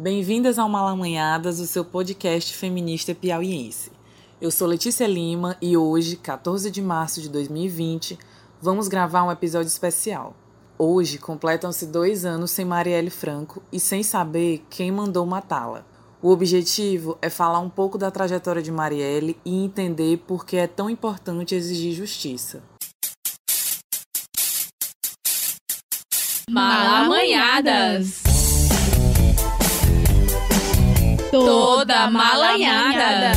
Bem-vindas ao Malamanhadas, o seu podcast feminista piauiense. Eu sou Letícia Lima e hoje, 14 de março de 2020, vamos gravar um episódio especial. Hoje completam-se dois anos sem Marielle Franco e sem saber quem mandou matá-la. O objetivo é falar um pouco da trajetória de Marielle e entender por que é tão importante exigir justiça. Malamanhadas. Toda malanhada.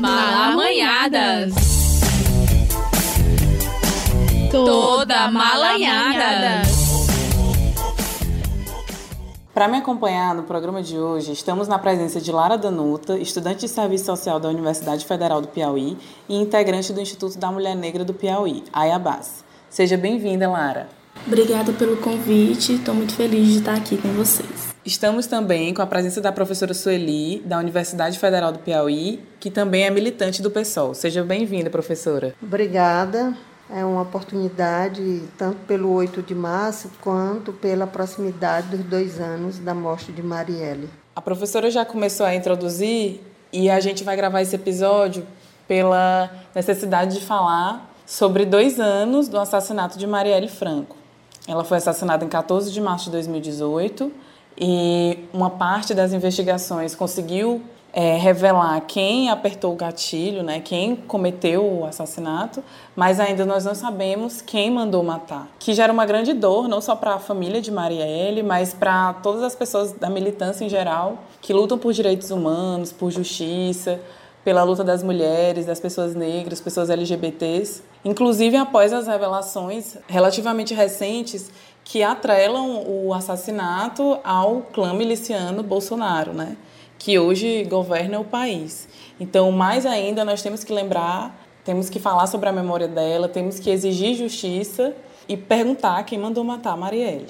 Malamanhadas. Toda malanhada. Para me acompanhar no programa de hoje, estamos na presença de Lara Danuta, estudante de Serviço Social da Universidade Federal do Piauí e integrante do Instituto da Mulher Negra do Piauí, AIABAS. Seja bem-vinda, Lara. Obrigada pelo convite, estou muito feliz de estar aqui com vocês. Estamos também com a presença da professora Sueli, da Universidade Federal do Piauí, que também é militante do PSOL. Seja bem-vinda, professora. Obrigada. É uma oportunidade, tanto pelo 8 de março, quanto pela proximidade dos dois anos da morte de Marielle. A professora já começou a introduzir e a gente vai gravar esse episódio pela necessidade de falar sobre dois anos do assassinato de Marielle Franco. Ela foi assassinada em 14 de março de 2018 e uma parte das investigações conseguiu é, revelar quem apertou o gatilho, né, quem cometeu o assassinato, mas ainda nós não sabemos quem mandou matar. Que gera uma grande dor, não só para a família de Marielle, mas para todas as pessoas da militância em geral, que lutam por direitos humanos, por justiça, pela luta das mulheres, das pessoas negras, pessoas LGBTs, inclusive após as revelações relativamente recentes que atrelam o assassinato ao clã miliciano Bolsonaro, né? que hoje governa o país. Então, mais ainda, nós temos que lembrar, temos que falar sobre a memória dela, temos que exigir justiça e perguntar quem mandou matar a Marielle.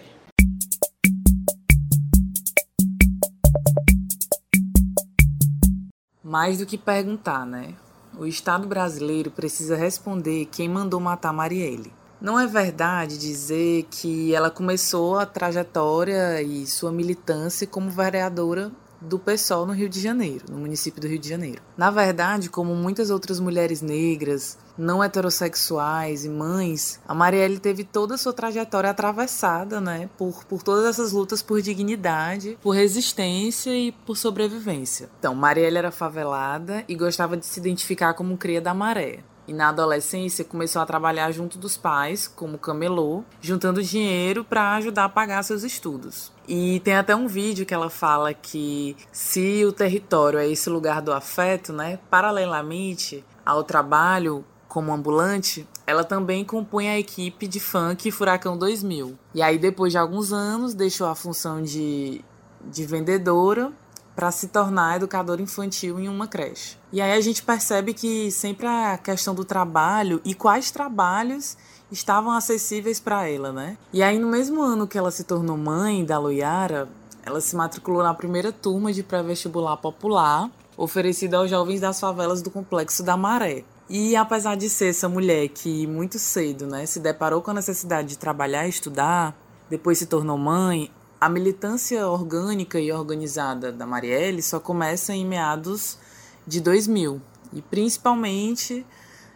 Mais do que perguntar, né? O Estado brasileiro precisa responder quem mandou matar Marielle. Não é verdade dizer que ela começou a trajetória e sua militância como vereadora do PSOL no Rio de Janeiro, no município do Rio de Janeiro. Na verdade, como muitas outras mulheres negras, não heterossexuais e mães, a Marielle teve toda a sua trajetória atravessada, né, por, por todas essas lutas por dignidade, por resistência e por sobrevivência. Então, Marielle era favelada e gostava de se identificar como cria da maré e na adolescência começou a trabalhar junto dos pais, como camelô, juntando dinheiro para ajudar a pagar seus estudos. E tem até um vídeo que ela fala que se o território é esse lugar do afeto, né, paralelamente ao trabalho como ambulante, ela também compunha a equipe de funk Furacão 2000. E aí depois de alguns anos deixou a função de de vendedora para se tornar educadora infantil em uma creche. E aí a gente percebe que sempre a questão do trabalho e quais trabalhos estavam acessíveis para ela, né? E aí no mesmo ano que ela se tornou mãe da Loiara, ela se matriculou na primeira turma de pré-vestibular popular, oferecida aos jovens das favelas do Complexo da Maré. E apesar de ser essa mulher que muito cedo, né, se deparou com a necessidade de trabalhar e estudar, depois se tornou mãe, a militância orgânica e organizada da Marielle só começa em meados de 2000 e principalmente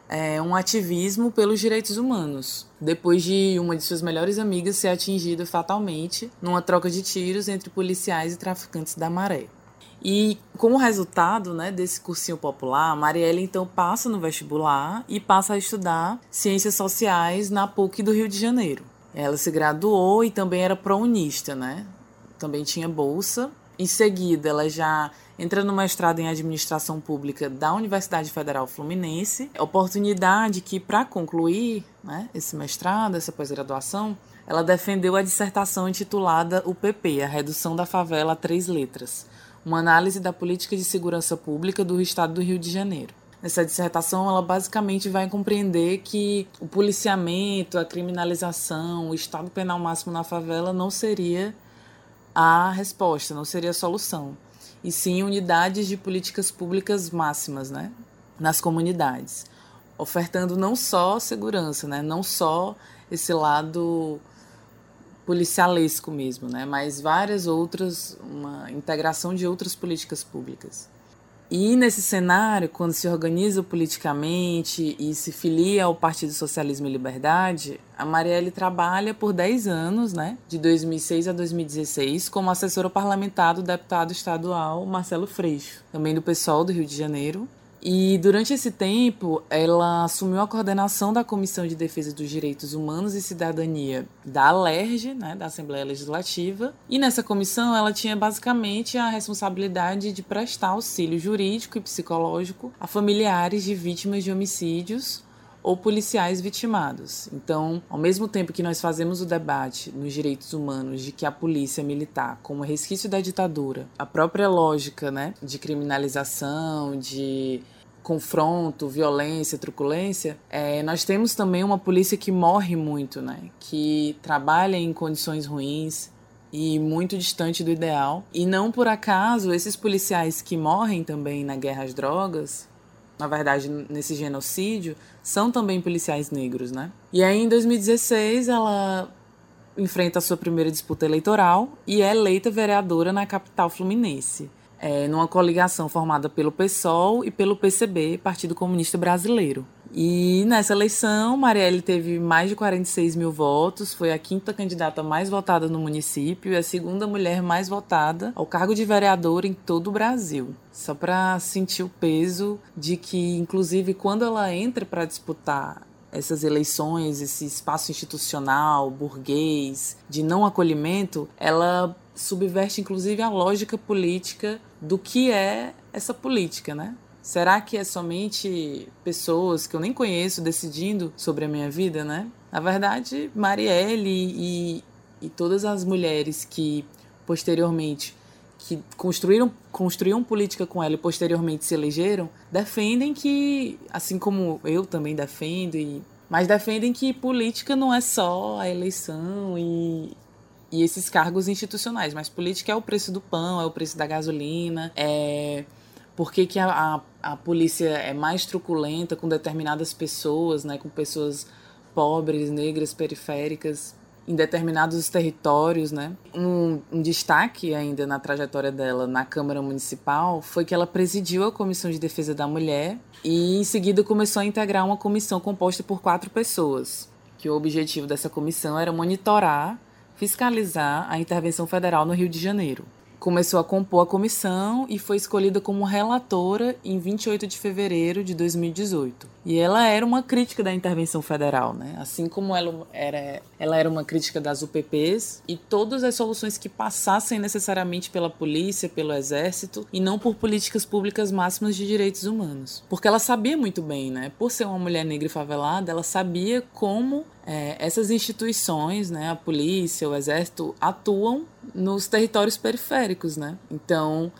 é, um ativismo pelos direitos humanos, depois de uma de suas melhores amigas ser atingida fatalmente numa troca de tiros entre policiais e traficantes da Maré. E como resultado né, desse cursinho popular, a Marielle então passa no vestibular e passa a estudar ciências sociais na PUC do Rio de Janeiro. Ela se graduou e também era prounista, né? Também tinha bolsa. Em seguida, ela já entra no mestrado em administração pública da Universidade Federal Fluminense. Oportunidade que, para concluir né, esse mestrado, essa pós-graduação, ela defendeu a dissertação intitulada O PP, a redução da favela a três letras, uma análise da política de segurança pública do estado do Rio de Janeiro. Nessa dissertação, ela basicamente vai compreender que o policiamento, a criminalização, o estado penal máximo na favela não seria a resposta, não seria a solução, e sim unidades de políticas públicas máximas, né, nas comunidades, ofertando não só segurança, né, não só esse lado policialesco mesmo, né? Mas várias outras, uma integração de outras políticas públicas. E nesse cenário, quando se organiza politicamente e se filia ao Partido Socialismo e Liberdade, a Marielle trabalha por 10 anos, né, de 2006 a 2016, como assessora parlamentar do deputado estadual Marcelo Freixo, também do PSOL do Rio de Janeiro, e durante esse tempo, ela assumiu a coordenação da Comissão de Defesa dos Direitos Humanos e Cidadania da ALERJ, né, da Assembleia Legislativa. E nessa comissão, ela tinha basicamente a responsabilidade de prestar auxílio jurídico e psicológico a familiares de vítimas de homicídios ou policiais vitimados. Então, ao mesmo tempo que nós fazemos o debate nos direitos humanos de que a polícia militar, como resquício da ditadura, a própria lógica né, de criminalização, de confronto, violência, truculência, é, nós temos também uma polícia que morre muito, né? Que trabalha em condições ruins e muito distante do ideal. E não por acaso esses policiais que morrem também na guerra às drogas, na verdade, nesse genocídio, são também policiais negros, né? E aí, em 2016, ela enfrenta a sua primeira disputa eleitoral e é eleita vereadora na capital fluminense, é, numa coligação formada pelo PSOL e pelo PCB, Partido Comunista Brasileiro. E nessa eleição, Marielle teve mais de 46 mil votos, foi a quinta candidata mais votada no município e a segunda mulher mais votada ao cargo de vereadora em todo o Brasil. Só para sentir o peso de que, inclusive, quando ela entra para disputar essas eleições, esse espaço institucional, burguês, de não acolhimento, ela subverte inclusive a lógica política do que é essa política, né? Será que é somente pessoas que eu nem conheço decidindo sobre a minha vida, né? Na verdade, Marielle e, e todas as mulheres que posteriormente que construíram construíram política com ela e posteriormente se elegeram defendem que assim como eu também defendo e mas defendem que política não é só a eleição e, e esses cargos institucionais, mas política é o preço do pão, é o preço da gasolina, é por que, que a, a, a, polícia é mais truculenta com determinadas pessoas, né, com pessoas pobres, negras, periféricas, em determinados territórios, né? Um, um, destaque ainda na trajetória dela na Câmara Municipal foi que ela presidiu a Comissão de Defesa da Mulher e em seguida começou a integrar uma comissão composta por quatro pessoas, que o objetivo dessa comissão era monitorar, fiscalizar a intervenção federal no Rio de Janeiro começou a compor a comissão e foi escolhida como relatora em 28 de fevereiro de 2018. E ela era uma crítica da intervenção federal, né? Assim como ela era, ela era uma crítica das UPPs e todas as soluções que passassem necessariamente pela polícia, pelo exército e não por políticas públicas máximas de direitos humanos. Porque ela sabia muito bem, né? Por ser uma mulher negra e favelada, ela sabia como é, essas instituições, né, a polícia, o exército, atuam nos territórios periféricos, né? Então,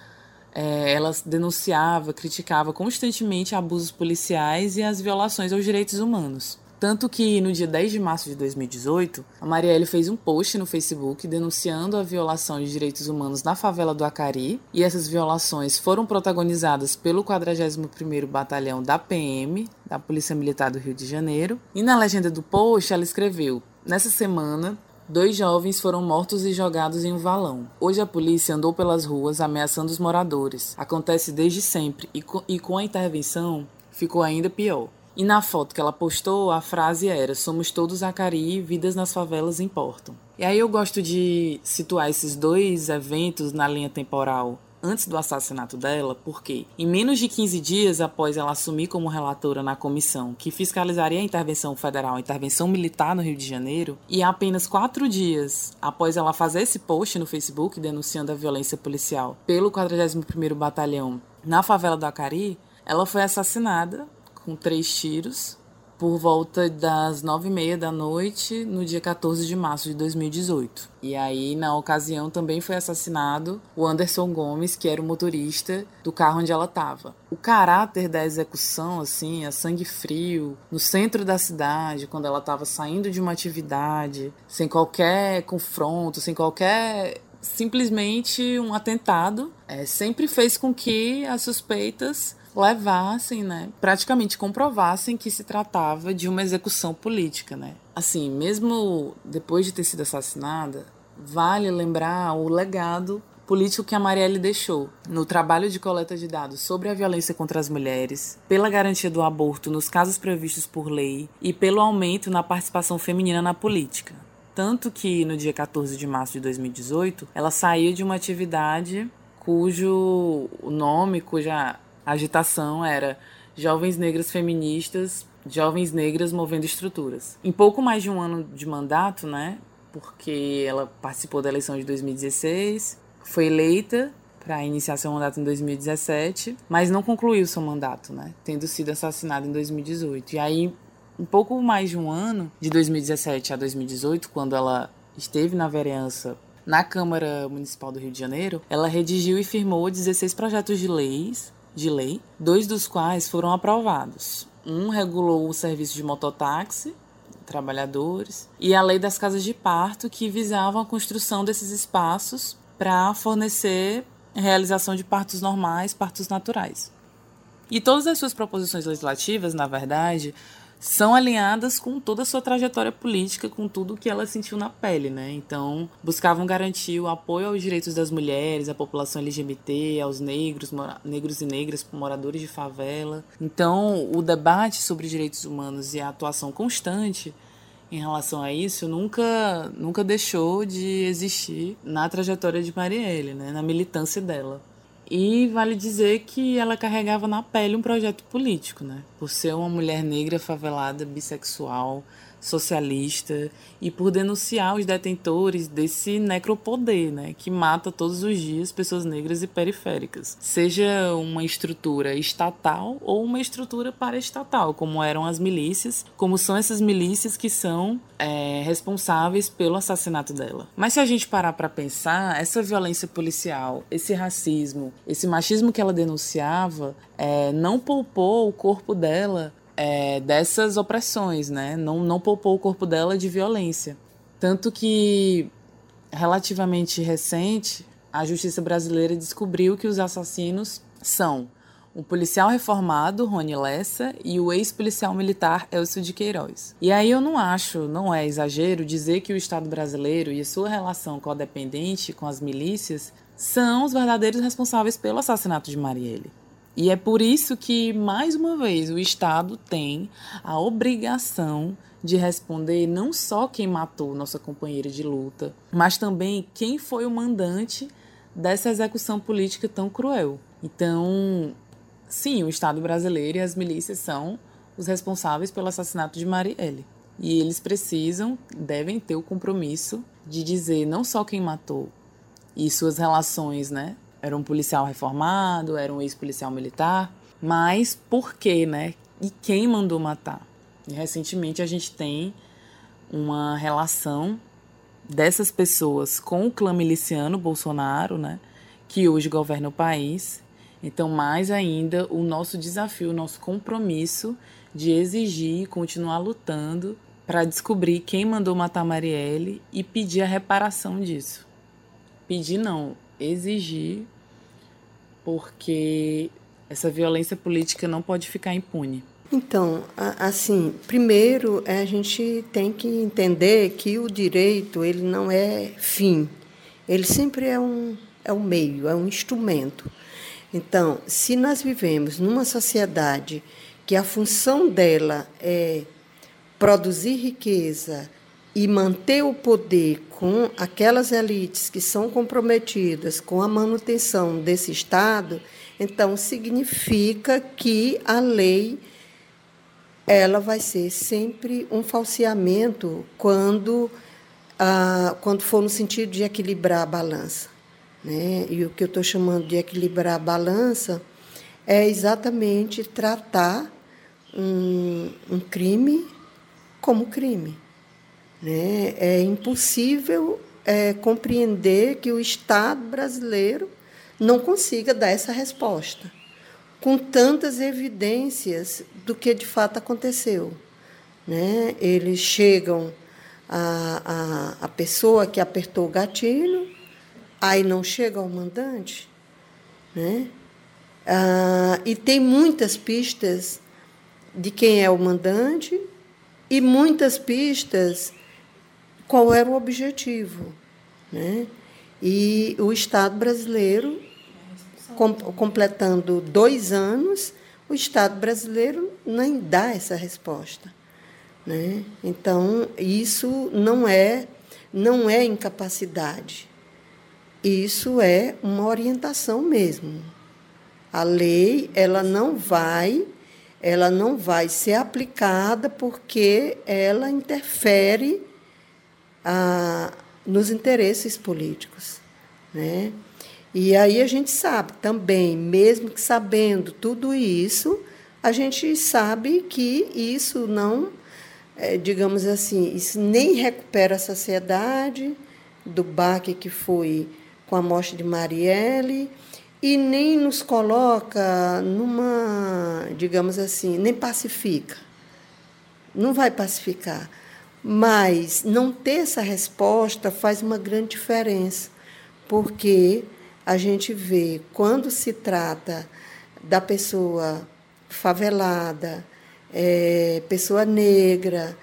é, ela denunciava, criticava constantemente abusos policiais e as violações aos direitos humanos. Tanto que no dia 10 de março de 2018, a Marielle fez um post no Facebook denunciando a violação de direitos humanos na favela do Acari, e essas violações foram protagonizadas pelo 41º Batalhão da PM, da Polícia Militar do Rio de Janeiro. E na legenda do post ela escreveu: "Nessa semana, Dois jovens foram mortos e jogados em um valão. Hoje a polícia andou pelas ruas ameaçando os moradores. Acontece desde sempre e com a intervenção ficou ainda pior. E na foto que ela postou, a frase era: Somos todos Acari, vidas nas favelas importam. E aí eu gosto de situar esses dois eventos na linha temporal antes do assassinato dela, porque em menos de 15 dias após ela assumir como relatora na comissão que fiscalizaria a intervenção federal, a intervenção militar no Rio de Janeiro, e apenas quatro dias após ela fazer esse post no Facebook denunciando a violência policial pelo 41º Batalhão na favela do Acari, ela foi assassinada com três tiros por volta das nove e meia da noite no dia 14 de março de 2018. E aí, na ocasião, também foi assassinado o Anderson Gomes, que era o motorista do carro onde ela estava. O caráter da execução, assim, a sangue frio, no centro da cidade, quando ela estava saindo de uma atividade, sem qualquer confronto, sem qualquer simplesmente um atentado, é, sempre fez com que as suspeitas levassem, né, praticamente comprovassem que se tratava de uma execução política, né? Assim, mesmo depois de ter sido assassinada, vale lembrar o legado político que a Marielle deixou no trabalho de coleta de dados sobre a violência contra as mulheres, pela garantia do aborto nos casos previstos por lei e pelo aumento na participação feminina na política. Tanto que no dia 14 de março de 2018, ela saiu de uma atividade cujo nome, cuja agitação era Jovens Negras Feministas, Jovens Negras Movendo Estruturas. Em pouco mais de um ano de mandato, né? Porque ela participou da eleição de 2016, foi eleita para iniciar seu mandato em 2017, mas não concluiu seu mandato, né? Tendo sido assassinada em 2018. E aí, um pouco mais de um ano, de 2017 a 2018, quando ela esteve na vereança na Câmara Municipal do Rio de Janeiro, ela redigiu e firmou 16 projetos de leis, de lei, dois dos quais foram aprovados. Um regulou o serviço de mototáxi trabalhadores e a lei das casas de parto que visavam a construção desses espaços para fornecer realização de partos normais, partos naturais. E todas as suas proposições legislativas, na verdade, são alinhadas com toda a sua trajetória política, com tudo que ela sentiu na pele, né? Então, buscavam garantir o apoio aos direitos das mulheres, à população LGBT, aos negros, negros e negras, moradores de favela. Então, o debate sobre direitos humanos e a atuação constante em relação a isso nunca, nunca deixou de existir na trajetória de Marielle, né, na militância dela. E vale dizer que ela carregava na pele um projeto político, né? Por ser uma mulher negra favelada, bissexual, socialista e por denunciar os detentores desse necropoder, né, que mata todos os dias pessoas negras e periféricas, seja uma estrutura estatal ou uma estrutura paraestatal, como eram as milícias, como são essas milícias que são é, responsáveis pelo assassinato dela. Mas se a gente parar para pensar, essa violência policial, esse racismo, esse machismo que ela denunciava, é, não poupou o corpo dela é, dessas opressões, né? Não, não poupou o corpo dela de violência. Tanto que, relativamente recente, a justiça brasileira descobriu que os assassinos são o policial reformado, Rony Lessa, e o ex-policial militar Elcio de Queiroz. E aí eu não acho, não é exagero, dizer que o Estado brasileiro e a sua relação codependente com as milícias são os verdadeiros responsáveis pelo assassinato de Marielle. E é por isso que, mais uma vez, o Estado tem a obrigação de responder não só quem matou nossa companheira de luta, mas também quem foi o mandante dessa execução política tão cruel. Então, sim, o Estado brasileiro e as milícias são os responsáveis pelo assassinato de Marielle. E eles precisam, devem ter o compromisso de dizer não só quem matou e suas relações, né, era um policial reformado, era um ex-policial militar, mas por quê, né? E quem mandou matar? E recentemente a gente tem uma relação dessas pessoas com o clã miliciano Bolsonaro, né? Que hoje governa o país. Então, mais ainda, o nosso desafio, o nosso compromisso de exigir e continuar lutando para descobrir quem mandou matar Marielle e pedir a reparação disso. Pedir não, exigir, porque essa violência política não pode ficar impune. Então, assim, primeiro a gente tem que entender que o direito ele não é fim, ele sempre é um, é um meio, é um instrumento. Então, se nós vivemos numa sociedade que a função dela é produzir riqueza, e manter o poder com aquelas elites que são comprometidas com a manutenção desse Estado, então significa que a lei ela vai ser sempre um falseamento quando, ah, quando for no sentido de equilibrar a balança. Né? E o que eu estou chamando de equilibrar a balança é exatamente tratar um, um crime como crime. Né? É impossível é, compreender que o Estado brasileiro não consiga dar essa resposta, com tantas evidências do que de fato aconteceu. Né? Eles chegam a, a, a pessoa que apertou o gatilho, aí não chega ao mandante, né? Ah, e tem muitas pistas de quem é o mandante e muitas pistas qual era o objetivo. Né? E o Estado brasileiro, com, completando dois anos, o Estado brasileiro nem dá essa resposta. Né? Então, isso não é, não é incapacidade. Isso é uma orientação mesmo. A lei ela não vai ela não vai ser aplicada porque ela interfere nos interesses políticos. Né? E aí a gente sabe também, mesmo que sabendo tudo isso, a gente sabe que isso não, é, digamos assim, isso nem recupera a sociedade do baque que foi com a morte de Marielle e nem nos coloca numa, digamos assim, nem pacifica. Não vai pacificar. Mas não ter essa resposta faz uma grande diferença, porque a gente vê quando se trata da pessoa favelada, é, pessoa negra,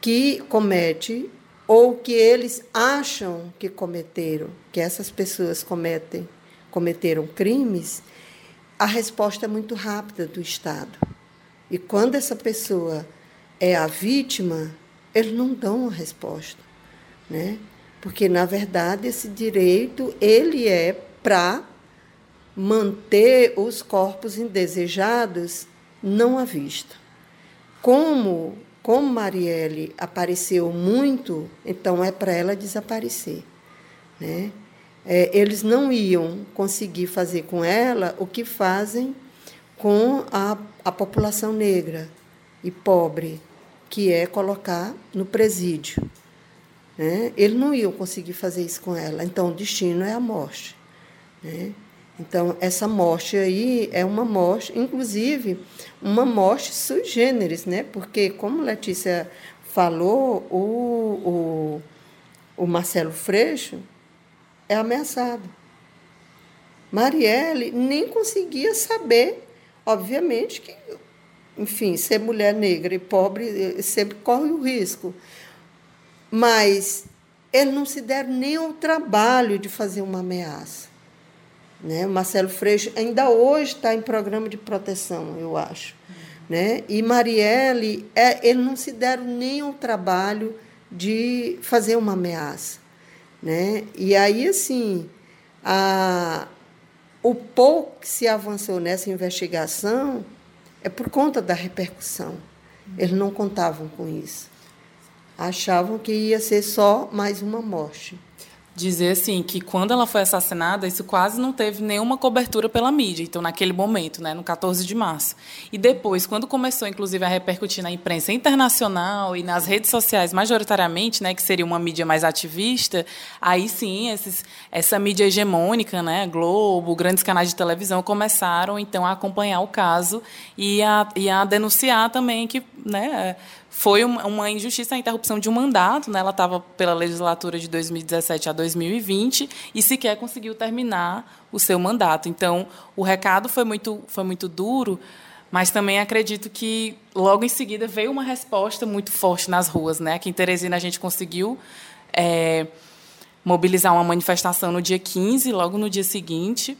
que comete ou que eles acham que cometeram, que essas pessoas cometem cometeram crimes, a resposta é muito rápida do Estado. E quando essa pessoa é a vítima, eles não dão a resposta, né? Porque na verdade esse direito ele é para manter os corpos indesejados não à vista. Como como Marielle apareceu muito, então é para ela desaparecer, né? é, eles não iam conseguir fazer com ela o que fazem com a, a população negra e pobre, que é colocar no presídio. Né? Eles não iam conseguir fazer isso com ela. Então, o destino é a morte. Né? Então, essa morte aí é uma morte, inclusive, uma morte sui generis, né? porque, como Letícia falou, o, o, o Marcelo Freixo é ameaçado. Marielle nem conseguia saber, obviamente, que, enfim, ser mulher negra e pobre eh, sempre corre o risco. Mas ele não se der nem o trabalho de fazer uma ameaça. Né? O Marcelo Freixo ainda hoje está em programa de proteção, eu acho. Né? E Marielle, é, ele não se deram nem o trabalho de fazer uma ameaça. Né? E aí, assim, a, o pouco que se avançou nessa investigação é por conta da repercussão. Eles não contavam com isso. Achavam que ia ser só mais uma morte dizer assim que quando ela foi assassinada, isso quase não teve nenhuma cobertura pela mídia, então naquele momento, né, no 14 de março. E depois, quando começou inclusive a repercutir na imprensa internacional e nas redes sociais majoritariamente, né, que seria uma mídia mais ativista, aí sim, esses, essa mídia hegemônica, né, Globo, grandes canais de televisão começaram então a acompanhar o caso e a, e a denunciar também que, né, foi uma injustiça a interrupção de um mandato, né? ela estava pela legislatura de 2017 a 2020 e sequer conseguiu terminar o seu mandato. Então, o recado foi muito, foi muito duro, mas também acredito que logo em seguida veio uma resposta muito forte nas ruas. Né? Aqui em Teresina a gente conseguiu é, mobilizar uma manifestação no dia 15, logo no dia seguinte,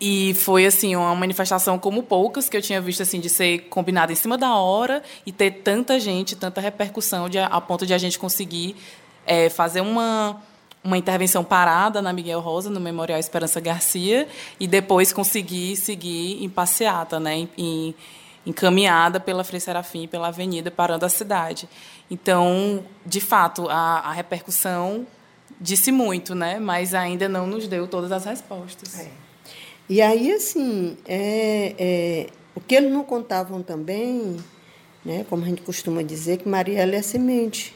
e foi assim uma manifestação como poucas que eu tinha visto assim de ser combinada em cima da hora e ter tanta gente, tanta repercussão de, a ponto de a gente conseguir é, fazer uma uma intervenção parada na Miguel Rosa, no Memorial Esperança Garcia, e depois conseguir seguir em passeata, né, em, em caminhada pela Frei Serafim, pela avenida, parando a cidade. Então, de fato, a, a repercussão disse muito, né, mas ainda não nos deu todas as respostas. É. E aí, assim, é, é, o que eles não contavam também, né, como a gente costuma dizer, que Mariela é semente.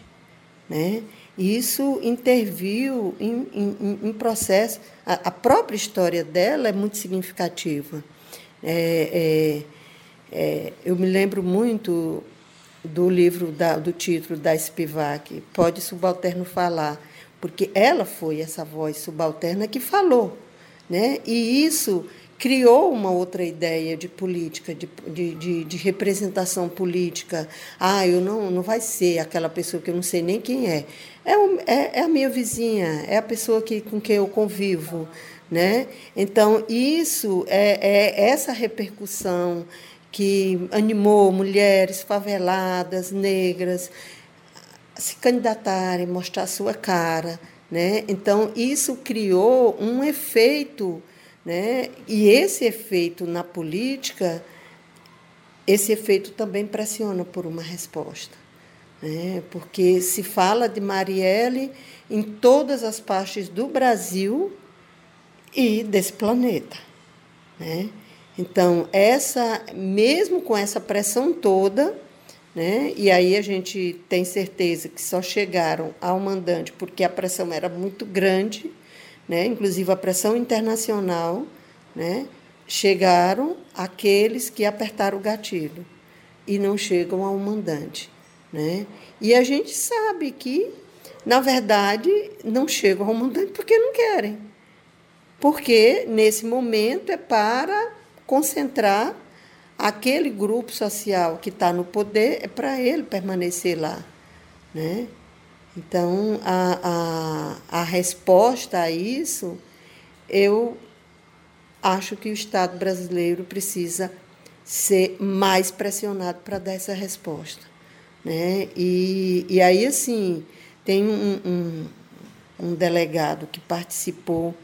Né? E isso interviu em, em, em processo. A, a, própria história dela é muito significativa. É, é, é eu me lembro muito do livro, da, do título da Spivak, Pode Subalterno Falar, porque ela foi essa voz subalterna que falou né? E isso criou uma outra ideia de política, de, de, de, representação política. Ah, eu não, não vai ser aquela pessoa que eu não sei nem quem é. É, é, é a minha vizinha, é a pessoa que, com quem eu convivo. Né? Então, isso é, é essa repercussão que animou mulheres faveladas, negras, a se candidatarem, mostrar sua cara. Né? Então, isso criou um efeito né? E esse efeito na política, esse efeito também pressiona por uma resposta. Né? Porque se fala de Marielle em todas as partes do Brasil e desse planeta. Né? Então, essa, mesmo com essa pressão toda, né? e aí a gente tem certeza que só chegaram ao mandante porque a pressão era muito grande, né, inclusive a pressão internacional, né, chegaram aqueles que apertaram o gatilho e não chegam ao mandante. Né? E a gente sabe que, na verdade, não chegam ao mandante porque não querem. Porque, nesse momento, é para concentrar aquele grupo social que está no poder, é para ele permanecer lá. Né? Então, a, a, a resposta a isso, eu acho que o Estado brasileiro precisa ser mais pressionado para dar essa resposta. Né? E, e aí, assim, tem um, um, um delegado que participou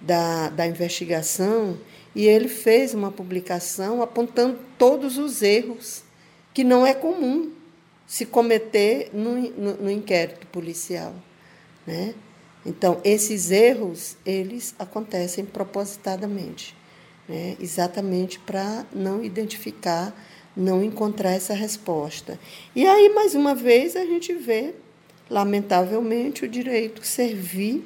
da, da investigação e ele fez uma publicação apontando todos os erros, que não é comum se cometer no, no, no inquérito policial. Né? Então, esses erros, eles acontecem propositadamente, né? exatamente para não identificar, não encontrar essa resposta. E aí, mais uma vez, a gente vê, lamentavelmente, o direito servir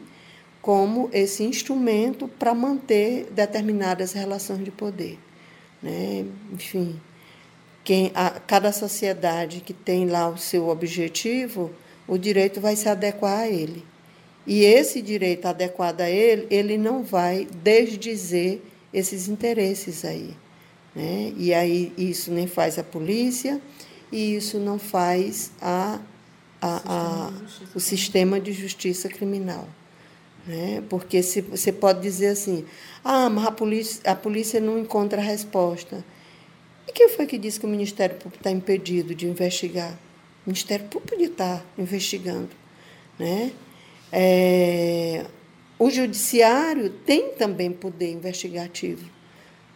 como esse instrumento para manter determinadas relações de poder. Né? Enfim, quem, a, cada sociedade que tem lá o seu objetivo, o direito vai se adequar a ele. E esse direito adequado a ele, ele não vai desdizer esses interesses aí. Né? E aí isso nem faz a polícia e isso não faz a, a, a, o sistema de justiça criminal. Né? Porque se, você pode dizer assim, ah, mas a polícia, a polícia não encontra a resposta. E quem foi que disse que o Ministério Público está impedido de investigar? O Ministério Público estar investigando. Né? É, o Judiciário tem também poder investigativo.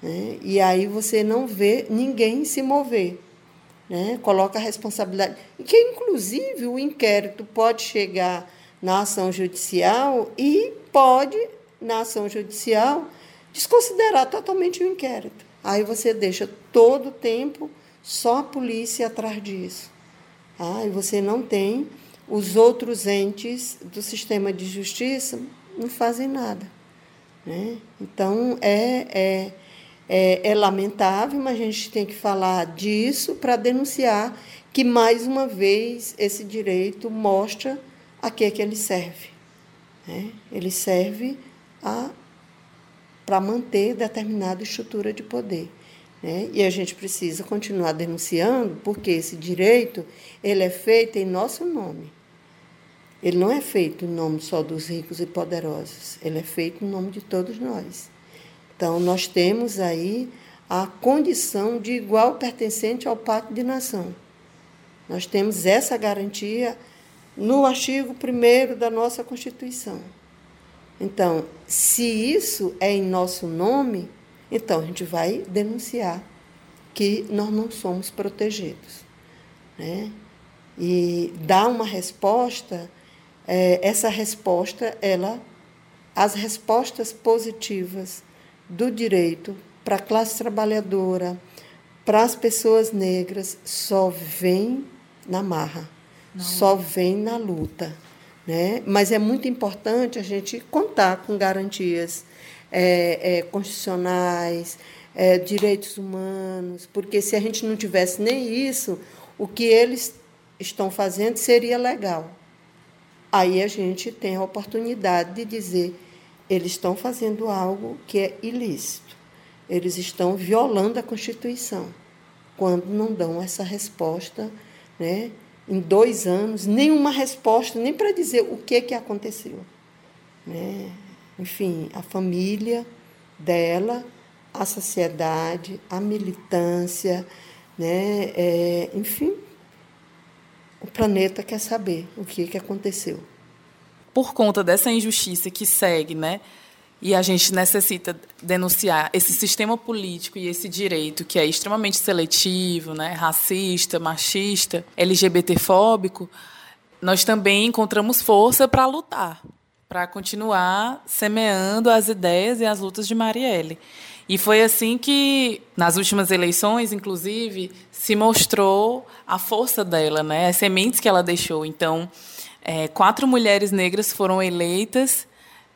Né? E aí você não vê ninguém se mover. Né? Coloca a responsabilidade. Que, inclusive, o inquérito pode chegar na ação judicial e pode, na ação judicial, desconsiderar totalmente o inquérito. Aí você deixa todo o tempo só a polícia atrás disso. Ah, e você não tem os outros entes do sistema de justiça não fazem nada. Né? Então, é, é, é, é lamentável, mas a gente tem que falar disso para denunciar que, mais uma vez, esse direito mostra a que, é que ele serve. Né? Ele serve para manter determinada estrutura de poder. Né? E a gente precisa continuar denunciando, porque esse direito ele é feito em nosso nome. Ele não é feito em nome só dos ricos e poderosos, ele é feito em nome de todos nós. Então, nós temos aí a condição de igual pertencente ao Pacto de Nação. Nós temos essa garantia no artigo 1 da nossa Constituição. Então, se isso é em nosso nome, então a gente vai denunciar que nós não somos protegidos. Né? E dar uma resposta, é, essa resposta, ela, as respostas positivas do direito para a classe trabalhadora, para as pessoas negras, só vem na marra, só vem na luta. Né? Mas é muito importante a gente contar com garantias é, é, constitucionais, é, direitos humanos, porque se a gente não tivesse nem isso, o que eles estão fazendo seria legal. Aí a gente tem a oportunidade de dizer eles estão fazendo algo que é ilícito. eles estão violando a Constituição quando não dão essa resposta, né? Em dois anos, nenhuma resposta, nem para dizer o que, que aconteceu. Né? Enfim, a família dela, a sociedade, a militância, né? É, enfim, o planeta quer saber o que, que aconteceu. Por conta dessa injustiça que segue, né? E a gente necessita denunciar esse sistema político e esse direito que é extremamente seletivo, né, racista, machista, LGBTfóbico. Nós também encontramos força para lutar, para continuar semeando as ideias e as lutas de Marielle. E foi assim que, nas últimas eleições, inclusive, se mostrou a força dela, né? as sementes que ela deixou. Então, é, quatro mulheres negras foram eleitas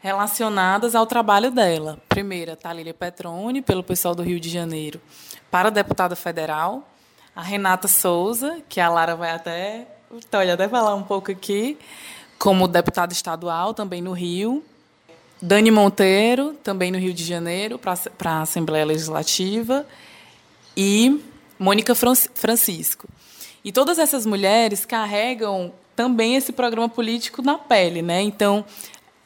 relacionadas ao trabalho dela. Primeira, Talília Petrone, pelo pessoal do Rio de Janeiro, para deputada federal. A Renata Souza, que a Lara vai até, então, até falar um pouco aqui, como deputada estadual, também no Rio. Dani Monteiro, também no Rio de Janeiro, para a Assembleia Legislativa. E Mônica Francisco. E todas essas mulheres carregam também esse programa político na pele, né? Então,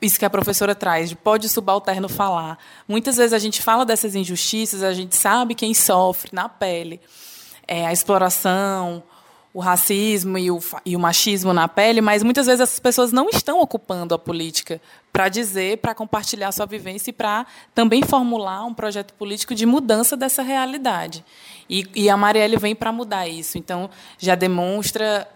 isso que a professora traz, de pode o subalterno falar. Muitas vezes a gente fala dessas injustiças, a gente sabe quem sofre na pele. É, a exploração, o racismo e o, e o machismo na pele, mas muitas vezes essas pessoas não estão ocupando a política para dizer, para compartilhar sua vivência e para também formular um projeto político de mudança dessa realidade. E, e a Marielle vem para mudar isso. Então, já demonstra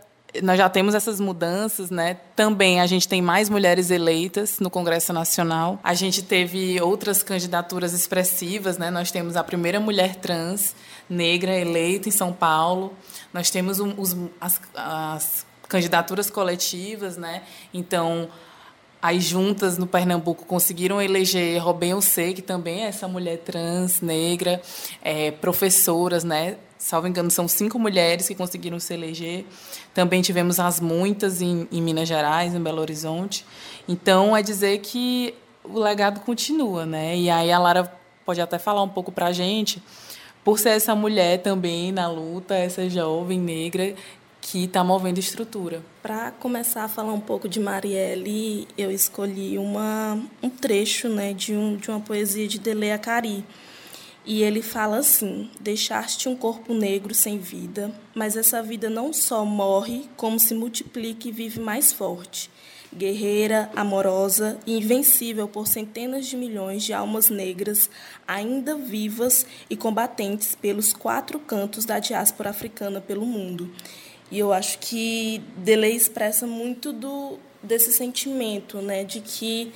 nós já temos essas mudanças, né? Também a gente tem mais mulheres eleitas no Congresso Nacional. A gente teve outras candidaturas expressivas, né? Nós temos a primeira mulher trans negra eleita em São Paulo. Nós temos um, os, as, as candidaturas coletivas, né? Então, as juntas no Pernambuco conseguiram eleger Robin C, que também é essa mulher trans, negra, é, professoras, né? Salvo engano, são cinco mulheres que conseguiram se eleger. Também tivemos as muitas em, em Minas Gerais, em Belo Horizonte. Então, é dizer que o legado continua, né? E aí a Lara pode até falar um pouco para a gente, por ser essa mulher também na luta, essa jovem negra que está movendo estrutura. Para começar a falar um pouco de Marielle, eu escolhi uma, um trecho né, de, um, de uma poesia de Dele Acari, e ele fala assim: Deixaste um corpo negro sem vida, mas essa vida não só morre, como se multiplica e vive mais forte. Guerreira, amorosa e invencível por centenas de milhões de almas negras, ainda vivas e combatentes pelos quatro cantos da diáspora africana pelo mundo. E eu acho que Delay expressa muito do, desse sentimento, né, de que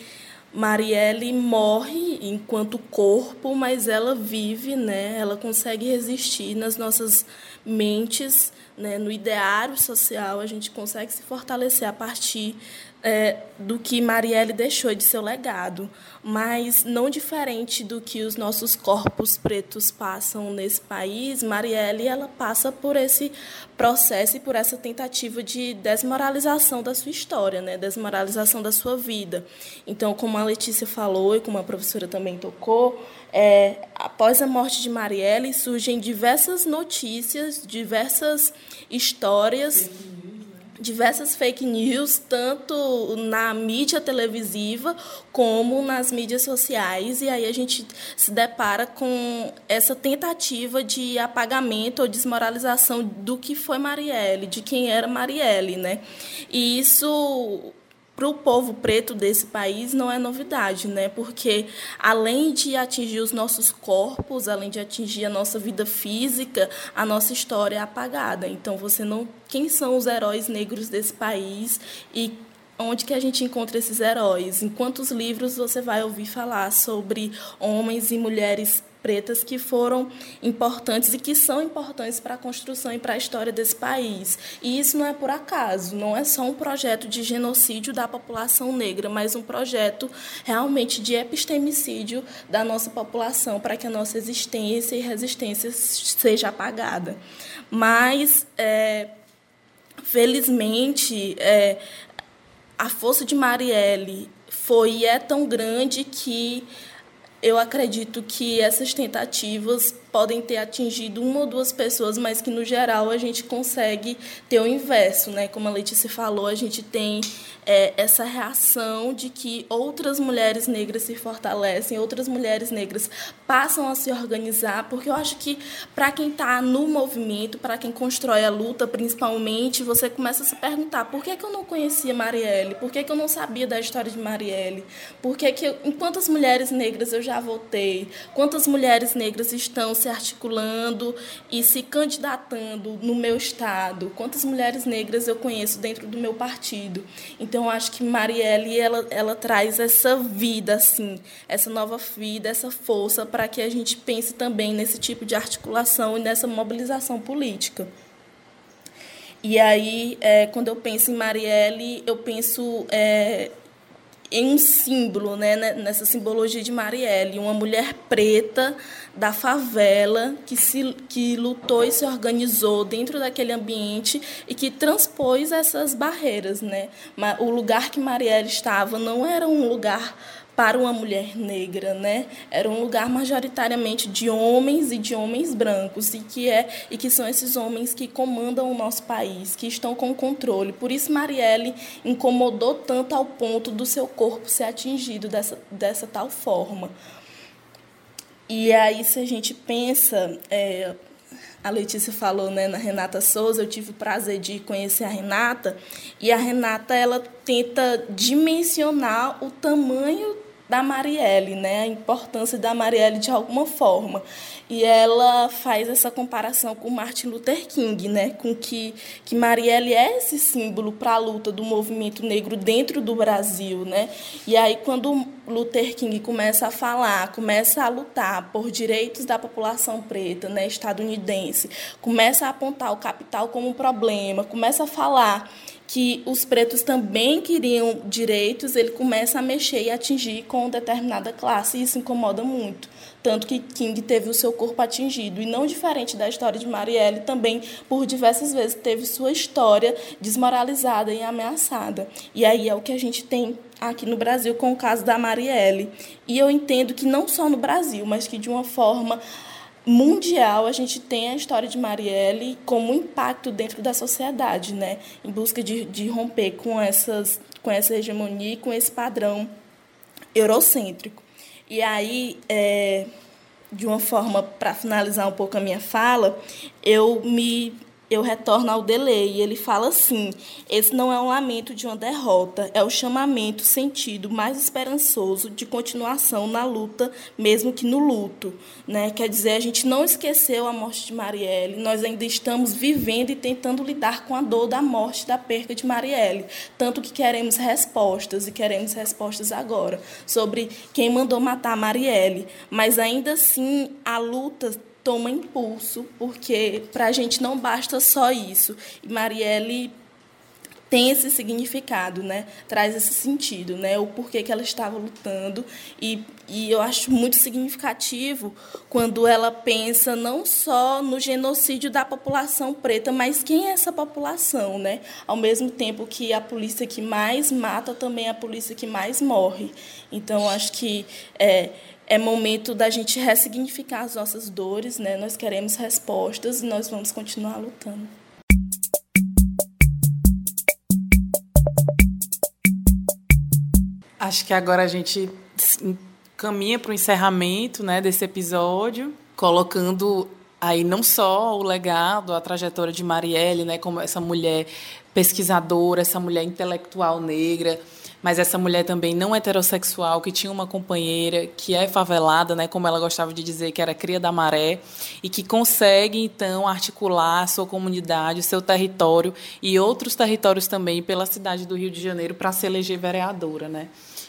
Marielle morre enquanto corpo, mas ela vive, né? Ela consegue resistir nas nossas mentes, né? No ideário social, a gente consegue se fortalecer a partir é, do que Marielle deixou de seu legado, mas não diferente do que os nossos corpos pretos passam nesse país, Marielle ela passa por esse processo e por essa tentativa de desmoralização da sua história, né, desmoralização da sua vida. Então, como a Letícia falou e como a professora também tocou, é, após a morte de Marielle surgem diversas notícias, diversas histórias diversas fake news, tanto na mídia televisiva como nas mídias sociais, e aí a gente se depara com essa tentativa de apagamento ou desmoralização do que foi Marielle, de quem era Marielle, né? E isso para o povo preto desse país não é novidade, né? Porque além de atingir os nossos corpos, além de atingir a nossa vida física, a nossa história é apagada. Então você não, quem são os heróis negros desse país e onde que a gente encontra esses heróis? Em quantos livros você vai ouvir falar sobre homens e mulheres pretas que foram importantes e que são importantes para a construção e para a história desse país. E isso não é por acaso, não é só um projeto de genocídio da população negra, mas um projeto realmente de epistemicídio da nossa população para que a nossa existência e resistência seja apagada. Mas, é, felizmente, é, a força de Marielle foi e é tão grande que eu acredito que essas tentativas podem ter atingido uma ou duas pessoas, mas que no geral a gente consegue ter o inverso, né? Como a Letícia falou, a gente tem é, essa reação de que outras mulheres negras se fortalecem, outras mulheres negras passam a se organizar, porque eu acho que para quem está no movimento, para quem constrói a luta, principalmente, você começa a se perguntar por que, que eu não conhecia Marielle, por que, que eu não sabia da história de Marielle, por que, que eu, em quantas mulheres negras eu já votei, quantas mulheres negras estão se articulando e se candidatando no meu estado, quantas mulheres negras eu conheço dentro do meu partido. Então, eu acho que Marielle ela, ela traz essa vida, assim, essa nova vida, essa força para que a gente pense também nesse tipo de articulação e nessa mobilização política. E aí, é, quando eu penso em Marielle, eu penso é, em um símbolo, né, nessa simbologia de Marielle, uma mulher preta da favela que se que lutou e se organizou dentro daquele ambiente e que transpôs essas barreiras, né? O lugar que Marielle estava não era um lugar para uma mulher negra, né? Era um lugar majoritariamente de homens e de homens brancos e que é e que são esses homens que comandam o nosso país, que estão com controle. Por isso Marielle incomodou tanto ao ponto do seu corpo ser atingido dessa dessa tal forma. E aí se a gente pensa é, a Letícia falou né, na Renata Souza, eu tive o prazer de conhecer a Renata, e a Renata ela tenta dimensionar o tamanho da Marielle, né? A importância da Marielle de alguma forma. E ela faz essa comparação com Martin Luther King, né? Com que que Marielle é esse símbolo para a luta do movimento negro dentro do Brasil, né? E aí quando Luther King começa a falar, começa a lutar por direitos da população preta, né, estadunidense, começa a apontar o capital como um problema, começa a falar que os pretos também queriam direitos, ele começa a mexer e atingir com determinada classe, e isso incomoda muito. Tanto que King teve o seu corpo atingido. E não diferente da história de Marielle, também, por diversas vezes, teve sua história desmoralizada e ameaçada. E aí é o que a gente tem aqui no Brasil com o caso da Marielle. E eu entendo que não só no Brasil, mas que de uma forma mundial, a gente tem a história de Marielle como impacto dentro da sociedade, né? em busca de, de romper com, essas, com essa hegemonia e com esse padrão eurocêntrico. E aí, é, de uma forma, para finalizar um pouco a minha fala, eu me eu retorno ao delay. Ele fala assim: esse não é um lamento de uma derrota, é o chamamento sentido mais esperançoso de continuação na luta, mesmo que no luto. Né? Quer dizer, a gente não esqueceu a morte de Marielle, nós ainda estamos vivendo e tentando lidar com a dor da morte, da perca de Marielle. Tanto que queremos respostas, e queremos respostas agora, sobre quem mandou matar Marielle. Mas ainda assim, a luta toma impulso, porque para a gente não basta só isso. E Marielle tem esse significado, né? Traz esse sentido, né? O porquê que ela estava lutando e, e eu acho muito significativo quando ela pensa não só no genocídio da população preta, mas quem é essa população, né? Ao mesmo tempo que a polícia que mais mata também é a polícia que mais morre. Então acho que é, é momento da gente ressignificar as nossas dores, né? Nós queremos respostas e nós vamos continuar lutando. Acho que agora a gente caminha para o encerramento, né, desse episódio, colocando aí não só o legado, a trajetória de Marielle, né, como essa mulher pesquisadora, essa mulher intelectual negra, mas essa mulher também não heterossexual, que tinha uma companheira que é favelada, né, como ela gostava de dizer, que era cria da maré, e que consegue, então, articular a sua comunidade, o seu território e outros territórios também pela cidade do Rio de Janeiro para se eleger vereadora. Né?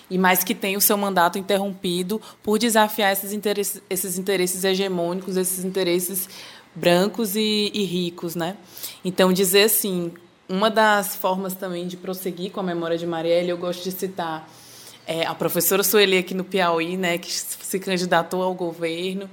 e mais que tem o seu mandato interrompido por desafiar esses interesses, esses interesses hegemônicos, esses interesses brancos e, e, ricos, né? Então dizer assim, uma das formas também de prosseguir com a memória de Marielle, eu gosto de citar é, a professora Sueli aqui no Piauí, né, que se candidatou ao governo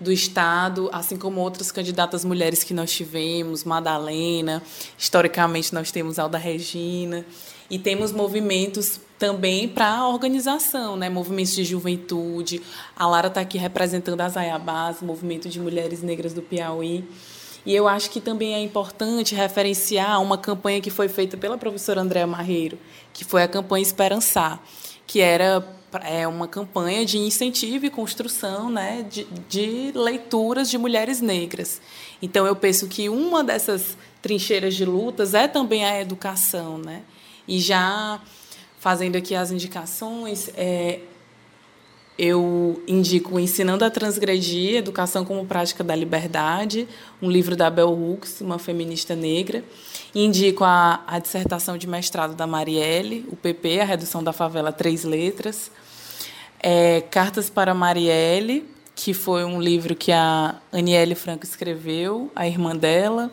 do estado, assim como outras candidatas mulheres que nós tivemos, Madalena, historicamente nós temos Alda Regina, e temos movimentos também para a organização, né? movimentos de juventude. A Lara está aqui representando as Ayabás, movimento de mulheres negras do Piauí. E eu acho que também é importante referenciar uma campanha que foi feita pela professora Andréa Marreiro, que foi a campanha Esperançar, que era é uma campanha de incentivo e construção né, de, de leituras de mulheres negras. Então, eu penso que uma dessas trincheiras de lutas é também a educação. Né? E já fazendo aqui as indicações, é, eu indico Ensinando a Transgredir, Educação como Prática da Liberdade, um livro da Bell Hooks, uma feminista negra. Indico a, a dissertação de mestrado da Marielle, o PP, A Redução da Favela, Três Letras. É, Cartas para Marielle, que foi um livro que a Aniele Franco escreveu, a irmã dela.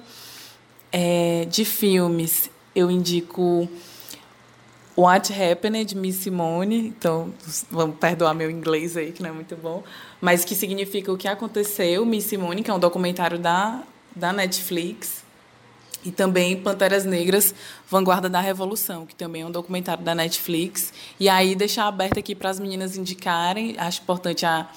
É, de filmes, eu indico What Happened, Miss Simone. Então, vamos perdoar meu inglês aí, que não é muito bom. Mas que significa o que aconteceu, Miss Simone, que é um documentário da, da Netflix. E também Panteras Negras, Vanguarda da Revolução, que também é um documentário da Netflix. E aí deixar aberto aqui para as meninas indicarem. Acho importante a,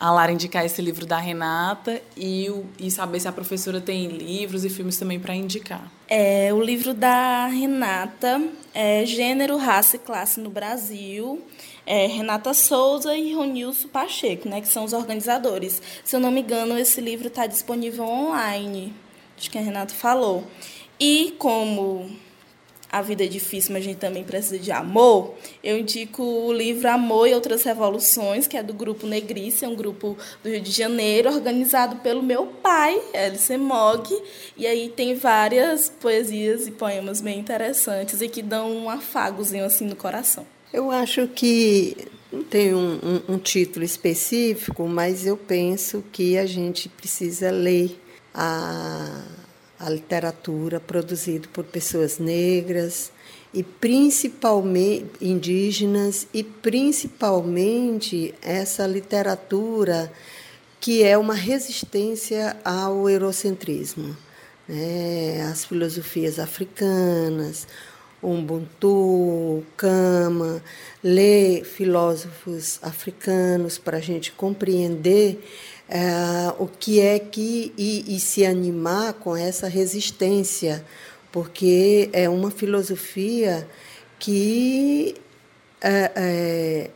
a Lara indicar esse livro da Renata e, o, e saber se a professora tem livros e filmes também para indicar. É, o livro da Renata é Gênero, Raça e Classe no Brasil. É, Renata Souza e Ronilson Pacheco, né, que são os organizadores. Se eu não me engano, esse livro está disponível online acho que a Renata falou. E como a vida é difícil, mas a gente também precisa de amor, eu indico o livro Amor e Outras Revoluções, que é do Grupo Negrice, é um grupo do Rio de Janeiro, organizado pelo meu pai, Alice Mog, e aí tem várias poesias e poemas bem interessantes e que dão um afagozinho assim no coração. Eu acho que não tem um, um, um título específico, mas eu penso que a gente precisa ler a, a literatura produzida por pessoas negras e principalmente indígenas e principalmente essa literatura que é uma resistência ao eurocentrismo, né? as filosofias africanas, Ubuntu, Kama, ler filósofos africanos para a gente compreender é, o que é que e, e se animar com essa resistência, porque é uma filosofia que é, é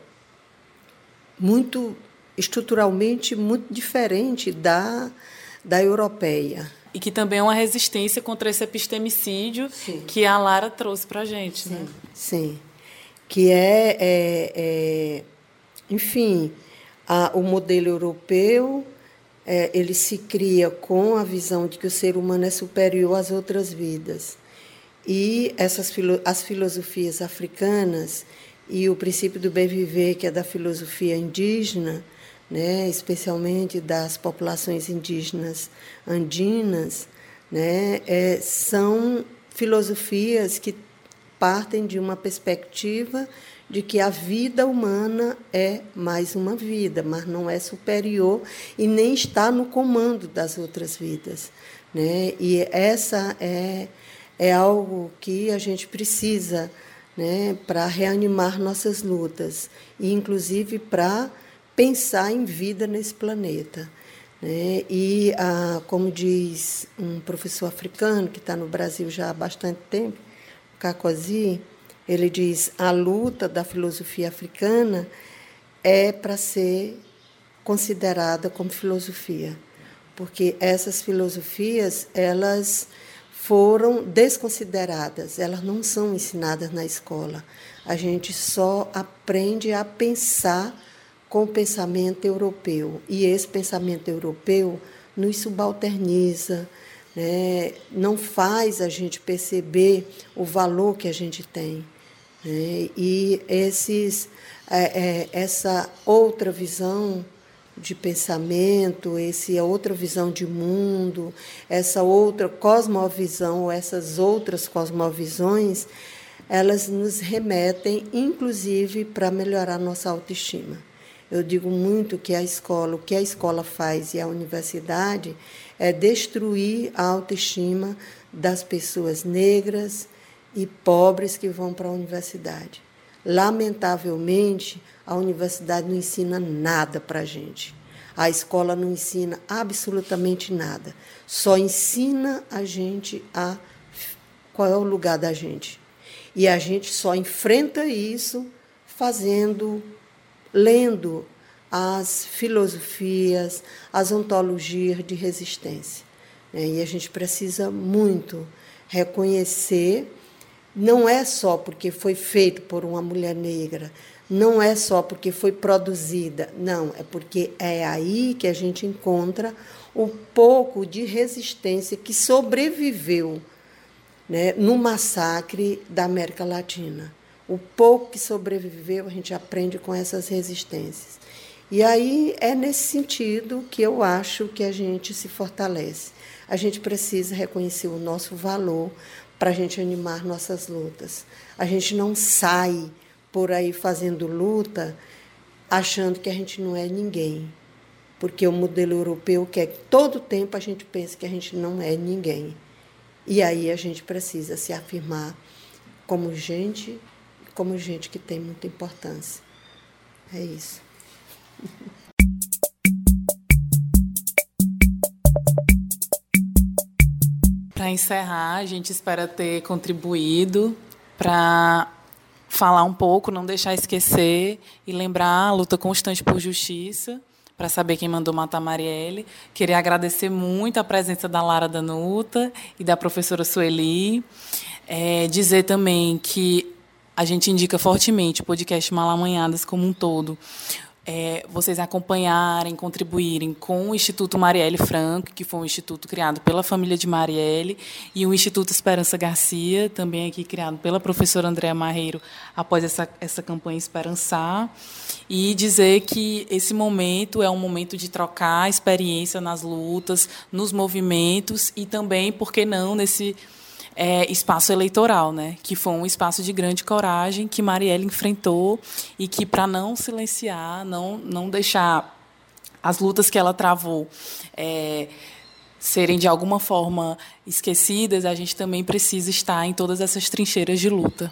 muito estruturalmente muito diferente da, da europeia. E que também é uma resistência contra esse epistemicídio sim. que a Lara trouxe para a gente. Sim, né? sim. Que é, é, é enfim, a, o modelo europeu é, ele se cria com a visão de que o ser humano é superior às outras vidas. E essas as filosofias africanas e o princípio do bem viver, que é da filosofia indígena, né, especialmente das populações indígenas andinas, né, é, são filosofias que partem de uma perspectiva de que a vida humana é mais uma vida, mas não é superior e nem está no comando das outras vidas. Né? E essa é, é algo que a gente precisa né, para reanimar nossas lutas, e inclusive para pensar em vida nesse planeta. Né? E, ah, como diz um professor africano que está no Brasil já há bastante tempo, Kakosi, ele diz: a luta da filosofia africana é para ser considerada como filosofia, porque essas filosofias elas foram desconsideradas, elas não são ensinadas na escola. A gente só aprende a pensar com o pensamento europeu e esse pensamento europeu nos subalterniza, né? não faz a gente perceber o valor que a gente tem. Né? E esses, é, é, essa outra visão de pensamento, essa outra visão de mundo, essa outra cosmovisão, essas outras cosmovisões, elas nos remetem, inclusive, para melhorar nossa autoestima. Eu digo muito que a escola, o que a escola faz e a universidade é destruir a autoestima das pessoas negras, e pobres que vão para a universidade. Lamentavelmente, a universidade não ensina nada para a gente. A escola não ensina absolutamente nada. Só ensina a gente a qual é o lugar da gente. E a gente só enfrenta isso fazendo, lendo as filosofias, as ontologias de resistência. Né? E a gente precisa muito reconhecer, não é só porque foi feito por uma mulher negra, não é só porque foi produzida, não, é porque é aí que a gente encontra o pouco de resistência que sobreviveu né, no massacre da América Latina. O pouco que sobreviveu, a gente aprende com essas resistências. E aí é nesse sentido que eu acho que a gente se fortalece. A gente precisa reconhecer o nosso valor para a gente animar nossas lutas. A gente não sai por aí fazendo luta achando que a gente não é ninguém. Porque o modelo europeu quer que todo tempo a gente pense que a gente não é ninguém. E aí a gente precisa se afirmar como gente, como gente que tem muita importância. É isso. Para encerrar, a gente espera ter contribuído para falar um pouco, não deixar esquecer e lembrar a luta constante por justiça, para saber quem mandou matar Marielle. Queria agradecer muito a presença da Lara Danuta e da professora Sueli. É, dizer também que a gente indica fortemente o podcast Malamanhadas como um todo, é, vocês acompanharem, contribuírem com o Instituto Marielle Franco, que foi um instituto criado pela família de Marielle, e o Instituto Esperança Garcia, também aqui criado pela professora Andréa Marreiro, após essa, essa campanha Esperançar, e dizer que esse momento é um momento de trocar experiência nas lutas, nos movimentos, e também, por que não, nesse é, espaço eleitoral, né? que foi um espaço de grande coragem que Marielle enfrentou e que, para não silenciar, não, não deixar as lutas que ela travou é, serem de alguma forma esquecidas, a gente também precisa estar em todas essas trincheiras de luta.